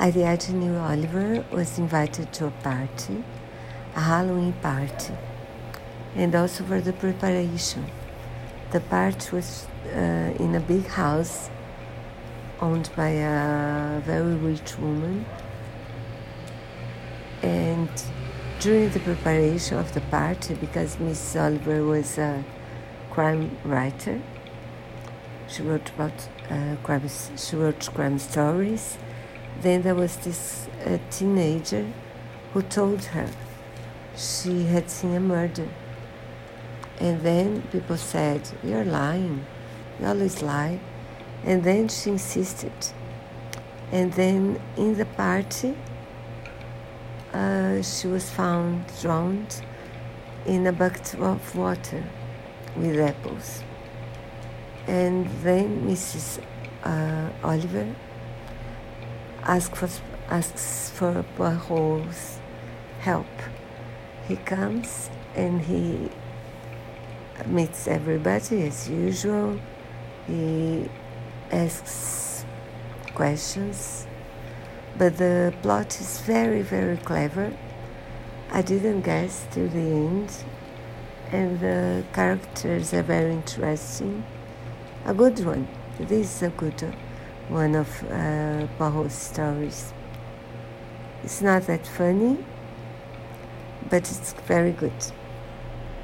Ariadne Oliver was invited to a party, a Halloween party, and also for the preparation. The party was uh, in a big house owned by a very rich woman. And during the preparation of the party, because Mrs. Oliver was a crime writer, she wrote about uh, crime. She wrote crime stories. Then there was this uh, teenager who told her she had seen a murder. And then people said, You're lying. You always lie. And then she insisted. And then in the party, uh, she was found drowned in a bucket of water with apples. And then Mrs. Uh, Oliver asks for, asks for Poirot's help. He comes and he meets everybody as usual. He asks questions, but the plot is very, very clever. I didn't guess till the end, and the characters are very interesting. A good one. This is a good one of uh, Poirot's stories. It's not that funny, but it's very good.